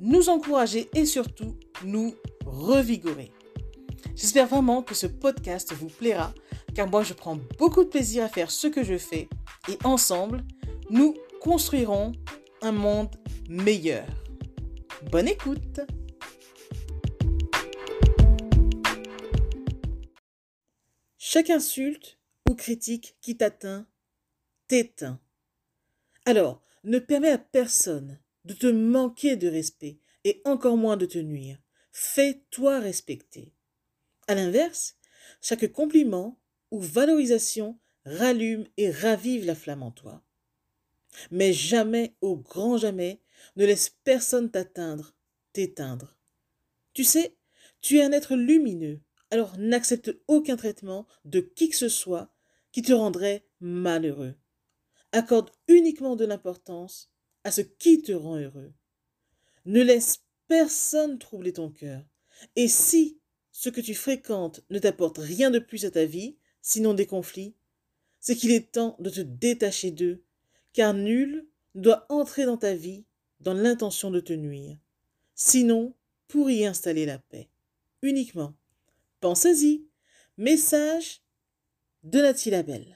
nous encourager et surtout nous revigorer. J'espère vraiment que ce podcast vous plaira car moi je prends beaucoup de plaisir à faire ce que je fais et ensemble, nous construirons un monde meilleur. Bonne écoute Chaque insulte ou critique qui t'atteint t'éteint. Alors, ne permets à personne de te manquer de respect et encore moins de te nuire. Fais-toi respecter. À l'inverse, chaque compliment ou valorisation rallume et ravive la flamme en toi. Mais jamais, au grand jamais, ne laisse personne t'atteindre, t'éteindre. Tu sais, tu es un être lumineux, alors n'accepte aucun traitement de qui que ce soit qui te rendrait malheureux. Accorde uniquement de l'importance à ce qui te rend heureux. Ne laisse personne troubler ton cœur. Et si ce que tu fréquentes ne t'apporte rien de plus à ta vie, sinon des conflits, c'est qu'il est temps de te détacher d'eux, car nul ne doit entrer dans ta vie dans l'intention de te nuire, sinon pour y installer la paix. Uniquement. Pensez-y. Message de Nathalie Labelle.